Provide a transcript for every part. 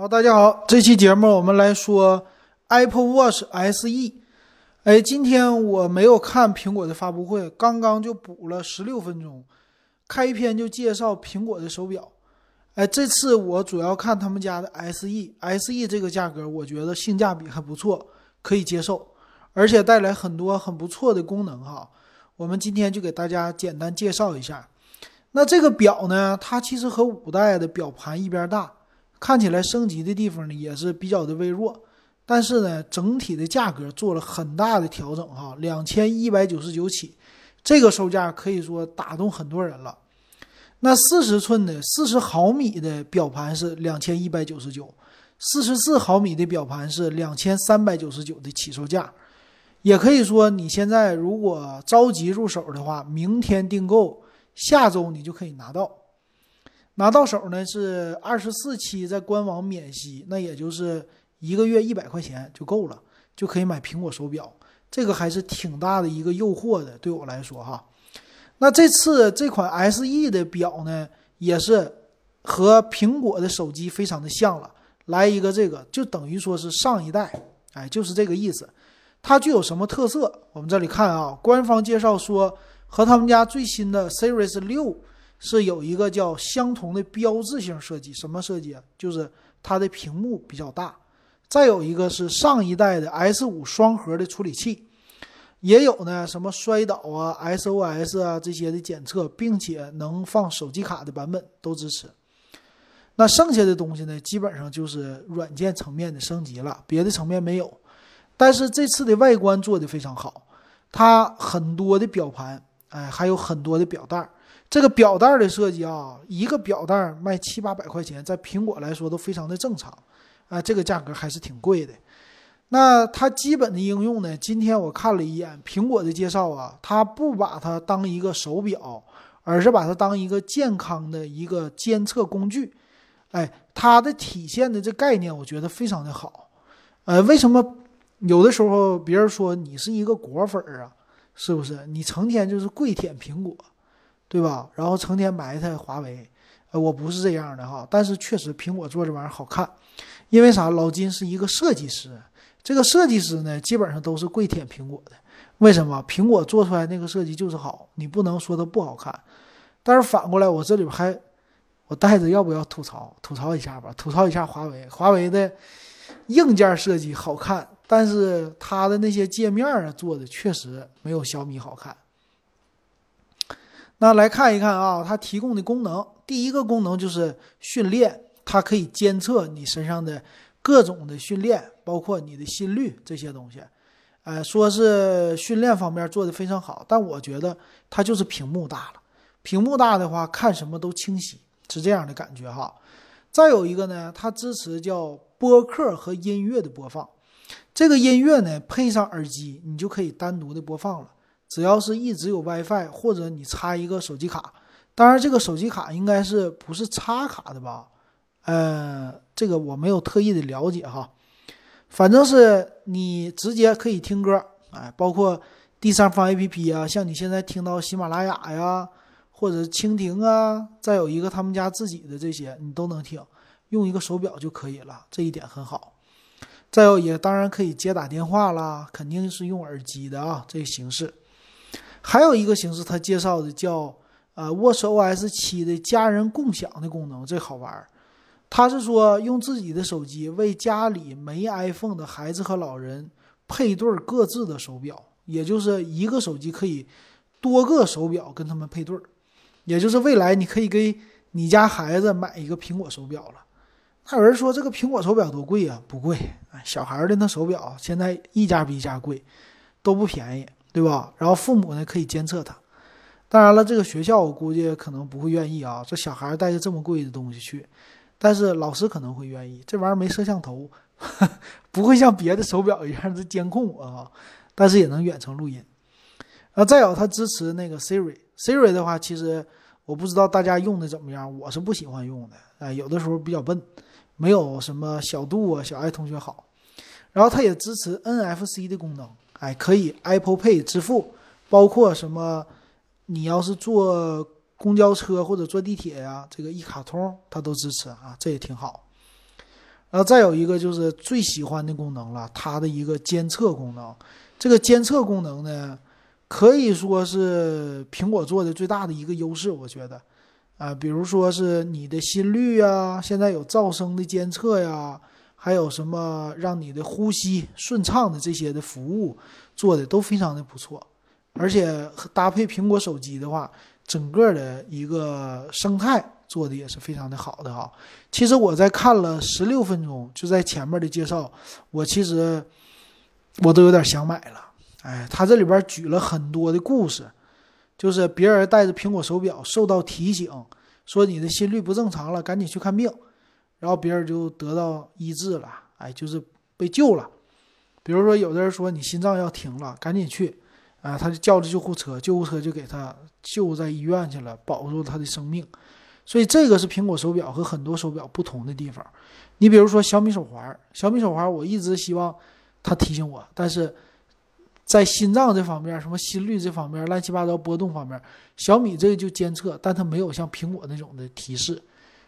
好，大家好，这期节目我们来说 Apple Watch SE。哎，今天我没有看苹果的发布会，刚刚就补了十六分钟，开篇就介绍苹果的手表。哎，这次我主要看他们家的 SE，SE 这个价格我觉得性价比还不错，可以接受，而且带来很多很不错的功能哈。我们今天就给大家简单介绍一下。那这个表呢，它其实和五代的表盘一边大。看起来升级的地方呢也是比较的微弱，但是呢，整体的价格做了很大的调整哈，两千一百九十九起，这个售价可以说打动很多人了。那四十寸的四十毫米的表盘是两千一百九十九，四十四毫米的表盘是两千三百九十九的起售价，也可以说你现在如果着急入手的话，明天订购，下周你就可以拿到。拿到手呢是二十四期在官网免息，那也就是一个月一百块钱就够了，就可以买苹果手表，这个还是挺大的一个诱惑的，对我来说哈。那这次这款 SE 的表呢，也是和苹果的手机非常的像了，来一个这个就等于说是上一代，哎，就是这个意思。它具有什么特色？我们这里看啊，官方介绍说和他们家最新的 Series 六。是有一个叫相同的标志性设计，什么设计啊？就是它的屏幕比较大。再有一个是上一代的 S 五双核的处理器，也有呢什么摔倒啊、SOS 啊这些的检测，并且能放手机卡的版本都支持。那剩下的东西呢，基本上就是软件层面的升级了，别的层面没有。但是这次的外观做的非常好，它很多的表盘，哎，还有很多的表带。这个表带的设计啊，一个表带卖七八百块钱，在苹果来说都非常的正常，啊，这个价格还是挺贵的。那它基本的应用呢？今天我看了一眼苹果的介绍啊，它不把它当一个手表，而是把它当一个健康的一个监测工具。哎，它的体现的这概念，我觉得非常的好。呃，为什么有的时候别人说你是一个果粉啊？是不是？你成天就是跪舔苹果？对吧？然后成天埋汰华为，呃，我不是这样的哈。但是确实，苹果做这玩意儿好看，因为啥？老金是一个设计师，这个设计师呢，基本上都是跪舔苹果的。为什么？苹果做出来那个设计就是好，你不能说它不好看。但是反过来，我这里边还，我带着要不要吐槽？吐槽一下吧，吐槽一下华为。华为的硬件设计好看，但是它的那些界面啊做的确实没有小米好看。那来看一看啊，它提供的功能，第一个功能就是训练，它可以监测你身上的各种的训练，包括你的心率这些东西。呃，说是训练方面做的非常好，但我觉得它就是屏幕大了。屏幕大的话，看什么都清晰，是这样的感觉哈。再有一个呢，它支持叫播客和音乐的播放，这个音乐呢配上耳机，你就可以单独的播放了。只要是一直有 WiFi，或者你插一个手机卡，当然这个手机卡应该是不是插卡的吧？呃，这个我没有特意的了解哈，反正是你直接可以听歌，哎，包括第三方 APP 啊，像你现在听到喜马拉雅呀，或者蜻蜓啊，再有一个他们家自己的这些，你都能听，用一个手表就可以了，这一点很好。再有也当然可以接打电话啦，肯定是用耳机的啊，这个形式。还有一个形式，他介绍的叫呃 WatchOS 七的家人共享的功能，这好玩儿。他是说用自己的手机为家里没 iPhone 的孩子和老人配对各自的手表，也就是一个手机可以多个手表跟他们配对儿，也就是未来你可以给你家孩子买一个苹果手表了。那有人说这个苹果手表多贵啊？不贵，小孩的那手表现在一家比一家贵，都不便宜。对吧？然后父母呢可以监测它。当然了，这个学校我估计可能不会愿意啊，这小孩带着这么贵的东西去。但是老师可能会愿意，这玩意儿没摄像头，不会像别的手表一样子监控我啊。但是也能远程录音。啊，再有它支持那个 Siri，Siri 的话，其实我不知道大家用的怎么样，我是不喜欢用的。哎，有的时候比较笨，没有什么小度啊、小爱同学好。然后它也支持 NFC 的功能。哎，可以 Apple Pay 支付，包括什么？你要是坐公交车或者坐地铁呀，这个一卡通它都支持啊，这也挺好。然后再有一个就是最喜欢的功能了，它的一个监测功能。这个监测功能呢，可以说是苹果做的最大的一个优势，我觉得。啊，比如说是你的心率啊，现在有噪声的监测呀，还有什么让你的呼吸顺畅的这些的服务做的都非常的不错，而且搭配苹果手机的话，整个的一个生态做的也是非常的好的哈。其实我在看了十六分钟，就在前面的介绍，我其实我都有点想买了。哎，他这里边举了很多的故事。就是别人带着苹果手表受到提醒，说你的心率不正常了，赶紧去看病，然后别人就得到医治了，哎，就是被救了。比如说有的人说你心脏要停了，赶紧去，啊，他就叫着救护车，救护车就给他救在医院去了，保住他的生命。所以这个是苹果手表和很多手表不同的地方。你比如说小米手环，小米手环我一直希望它提醒我，但是。在心脏这方面，什么心率这方面，乱七八糟波动方面，小米这个就监测，但它没有像苹果那种的提示，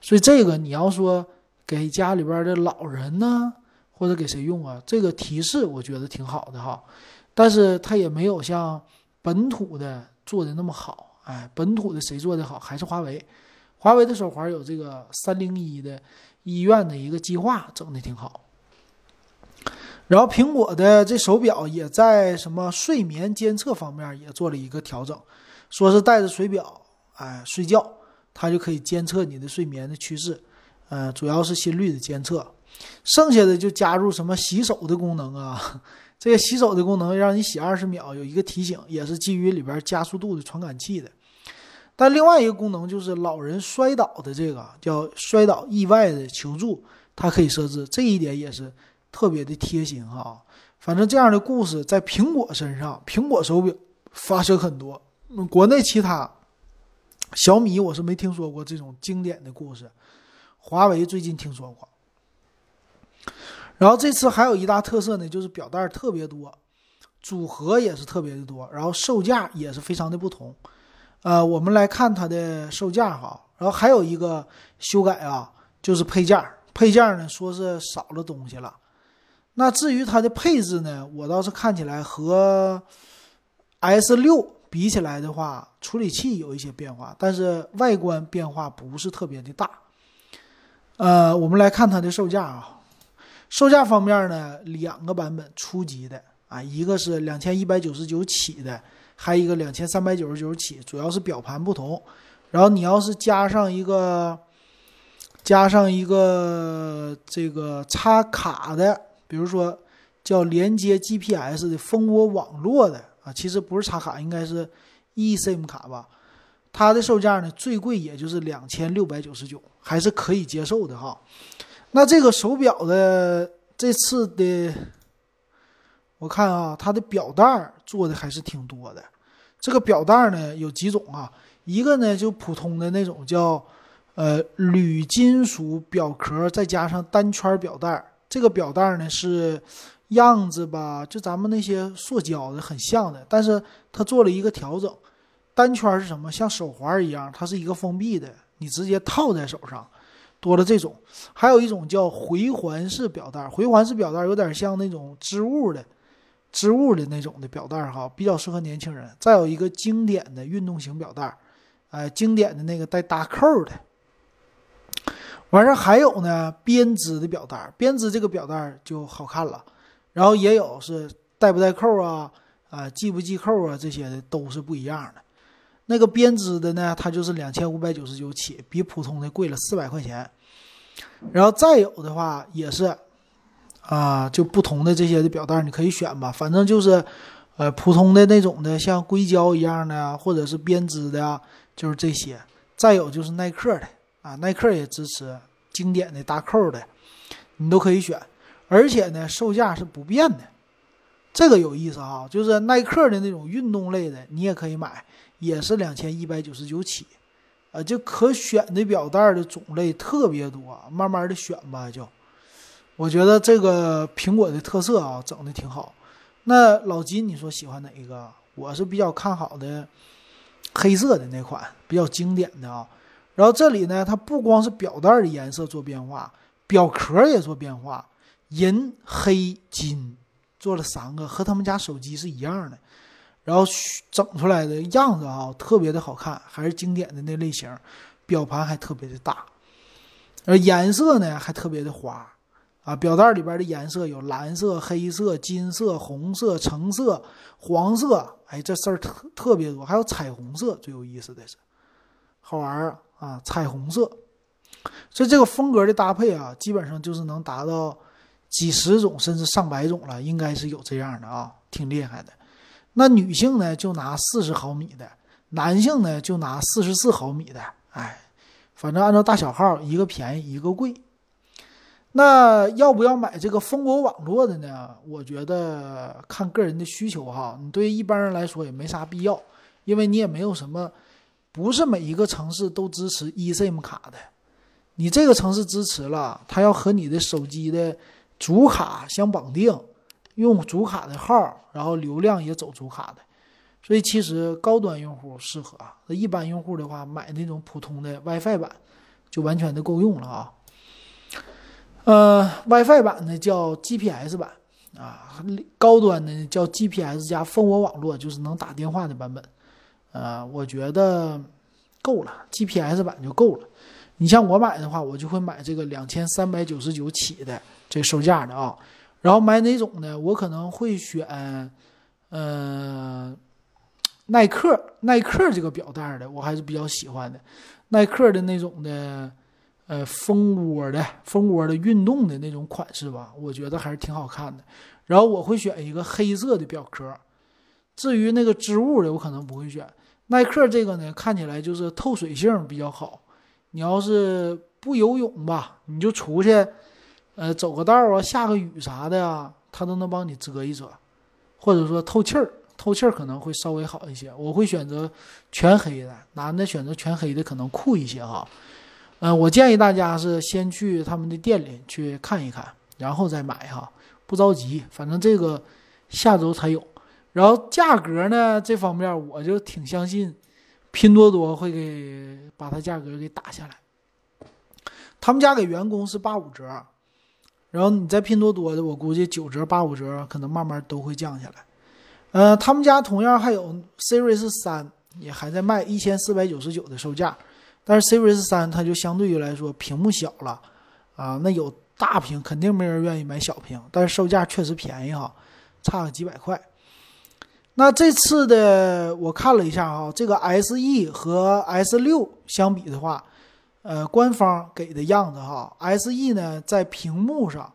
所以这个你要说给家里边的老人呢，或者给谁用啊，这个提示我觉得挺好的哈，但是它也没有像本土的做的那么好，哎，本土的谁做的好？还是华为，华为的手环有这个三零一的医院的一个计划，整的挺好。然后苹果的这手表也在什么睡眠监测方面也做了一个调整，说是带着水表，哎，睡觉它就可以监测你的睡眠的趋势，呃，主要是心率的监测，剩下的就加入什么洗手的功能啊，这个洗手的功能让你洗二十秒有一个提醒，也是基于里边加速度的传感器的。但另外一个功能就是老人摔倒的这个叫摔倒意外的求助，它可以设置，这一点也是。特别的贴心哈，反正这样的故事在苹果身上，苹果手表发生很多。国内其他小米我是没听说过这种经典的故事，华为最近听说过。然后这次还有一大特色呢，就是表带特别多，组合也是特别的多，然后售价也是非常的不同。呃，我们来看它的售价哈，然后还有一个修改啊，就是配件，配件呢说是少了东西了。那至于它的配置呢，我倒是看起来和 S 六比起来的话，处理器有一些变化，但是外观变化不是特别的大。呃，我们来看它的售价啊，售价方面呢，两个版本初级的啊，一个是两千一百九十九起的，还有一个两千三百九十九起，主要是表盘不同。然后你要是加上一个加上一个这个插卡的。比如说，叫连接 GPS 的蜂窝网络的啊，其实不是插卡，应该是 eSIM 卡吧。它的售价呢，最贵也就是两千六百九十九，还是可以接受的哈。那这个手表的这次的，我看啊，它的表带做的还是挺多的。这个表带呢有几种啊，一个呢就普通的那种叫呃铝金属表壳，再加上单圈表带。这个表带呢是样子吧，就咱们那些塑胶的很像的，但是它做了一个调整。单圈是什么？像手环一样，它是一个封闭的，你直接套在手上。多了这种，还有一种叫回环式表带。回环式表带有点像那种织物的、织物的那种的表带哈，比较适合年轻人。再有一个经典的运动型表带，哎，经典的那个带搭扣的。完事还有呢，编织的表带，编织这个表带就好看了。然后也有是带不带扣啊，啊系不系扣啊，这些的都是不一样的。那个编织的呢，它就是两千五百九十九起，比普通的贵了四百块钱。然后再有的话也是，啊，就不同的这些的表带你可以选吧，反正就是，呃，普通的那种的，像硅胶一样的，或者是编织的，就是这些。再有就是耐克的。啊，耐克也支持经典的搭扣的，你都可以选，而且呢，售价是不变的，这个有意思哈。就是耐克的那种运动类的，你也可以买，也是两千一百九十九起，啊，就可选的表带的种类特别多，慢慢的选吧。就我觉得这个苹果的特色啊，整的挺好。那老金，你说喜欢哪一个？我是比较看好的黑色的那款，比较经典的啊。然后这里呢，它不光是表带的颜色做变化，表壳也做变化，银、黑、金做了三个，和他们家手机是一样的。然后整出来的样子啊，特别的好看，还是经典的那类型。表盘还特别的大，而颜色呢还特别的花啊。表带里边的颜色有蓝色、黑色、金色、红色、橙色、黄色，哎，这事儿特特别多。还有彩虹色，最有意思的是，好玩儿啊！彩虹色，所以这个风格的搭配啊，基本上就是能达到几十种甚至上百种了，应该是有这样的啊，挺厉害的。那女性呢，就拿四十毫米的；男性呢，就拿四十四毫米的。哎，反正按照大小号，一个便宜，一个贵。那要不要买这个蜂窝网络的呢？我觉得看个人的需求哈。你对一般人来说也没啥必要，因为你也没有什么，不是每一个城市都支持 eSIM 卡的。你这个城市支持了，它要和你的手机的主卡相绑定。用主卡的号，然后流量也走主卡的，所以其实高端用户适合啊。那一般用户的话，买那种普通的 WiFi 版就完全的够用了啊。呃，WiFi 版呢叫 GPS 版啊，高端的叫 GPS 加蜂窝网络，就是能打电话的版本。呃，我觉得够了，GPS 版就够了。你像我买的话，我就会买这个两千三百九十九起的这售价的啊。然后买哪种呢？我可能会选，嗯，耐克，耐克这个表带的，我还是比较喜欢的。耐克的那种的，呃，蜂窝的，蜂窝的运动的那种款式吧，我觉得还是挺好看的。然后我会选一个黑色的表壳。至于那个织物的，我可能不会选。耐克这个呢，看起来就是透水性比较好。你要是不游泳吧，你就出去。呃，走个道啊，下个雨啥的呀，它都能帮你遮一遮，或者说透气儿，透气儿可能会稍微好一些。我会选择全黑的，男的选择全黑的可能酷一些哈。嗯，我建议大家是先去他们的店里去看一看，然后再买哈，不着急，反正这个下周才有。然后价格呢这方面，我就挺相信拼多多会给把它价格给打下来。他们家给员工是八五折。然后你在拼多多的，我估计九折八五折，可能慢慢都会降下来。呃，他们家同样还有 Series 三，也还在卖一千四百九十九的售价，但是 Series 三它就相对于来说屏幕小了啊，那有大屏肯定没人愿意买小屏，但是售价确实便宜哈，差个几百块。那这次的我看了一下哈，这个 SE 和 S 六相比的话。呃，官方给的样子哈，SE 呢在屏幕上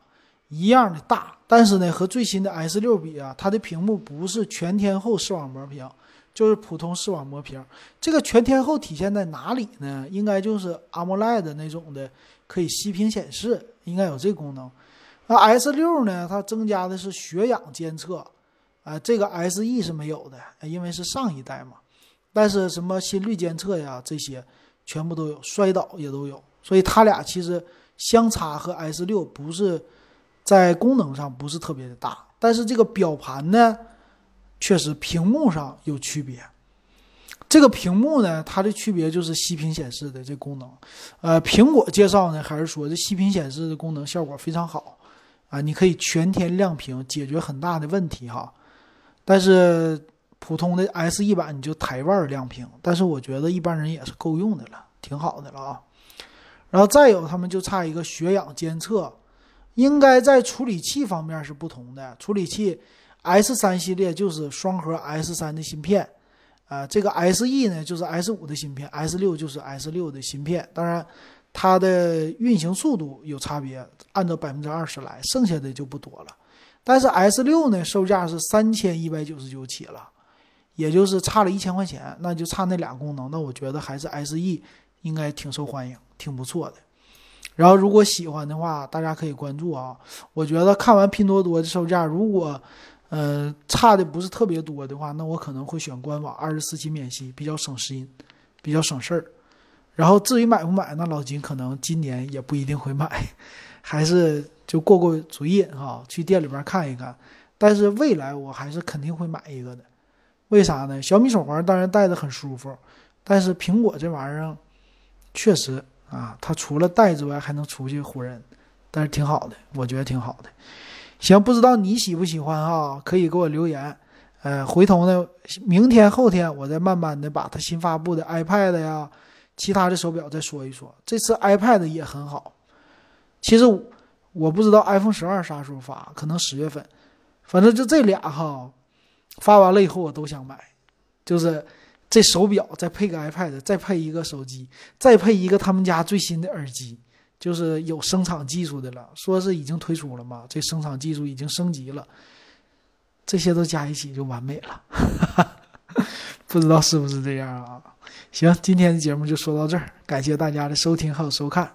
一样的大，但是呢和最新的 S 六比啊，它的屏幕不是全天候视网膜屏，就是普通视网膜屏。这个全天候体现在哪里呢？应该就是 AMOLED 那种的可以息屏显示，应该有这功能。那 S 六呢，它增加的是血氧监测，啊，这个 SE 是没有的，因为是上一代嘛。但是什么心率监测呀这些。全部都有，摔倒也都有，所以它俩其实相差和 S 六不是在功能上不是特别的大，但是这个表盘呢，确实屏幕上有区别。这个屏幕呢，它的区别就是息屏显示的这功能。呃，苹果介绍呢，还是说这息屏显示的功能效果非常好啊，你可以全天亮屏，解决很大的问题哈。但是。普通的 S E 版你就台腕亮屏，但是我觉得一般人也是够用的了，挺好的了啊。然后再有，他们就差一个血氧监测，应该在处理器方面是不同的。处理器 S 三系列就是双核 S 三的芯片，啊，这个 S E 呢就是 S 五的芯片，S 六就是 S 六的芯片。当然，它的运行速度有差别，按照百分之二十来，剩下的就不多了。但是 S 六呢，售价是三千一百九十九起了。也就是差了一千块钱，那就差那俩功能，那我觉得还是 SE 应该挺受欢迎，挺不错的。然后如果喜欢的话，大家可以关注啊。我觉得看完拼多多的售价，如果呃差的不是特别多的话，那我可能会选官网，二十四期免息，比较省心，比较省事儿。然后至于买不买，那老金可能今年也不一定会买，还是就过过嘴瘾哈，去店里边看一看。但是未来我还是肯定会买一个的。为啥呢？小米手环当然戴着很舒服，但是苹果这玩意儿确实啊，它除了戴之外还能出去唬人，但是挺好的，我觉得挺好的。行，不知道你喜不喜欢哈，可以给我留言。呃，回头呢，明天后天我再慢慢的把它新发布的 iPad 呀，其他的手表再说一说。这次 iPad 也很好。其实我不知道 iPhone 十二啥时候发，可能十月份。反正就这俩哈，发完了以后我都想买，就是这手表再配个 iPad，再配一个手机，再配一个他们家最新的耳机，就是有声场技术的了，说是已经推出了嘛，这声场技术已经升级了。这些都加一起就完美了，不知道是不是这样啊？行，今天的节目就说到这儿，感谢大家的收听还有收看。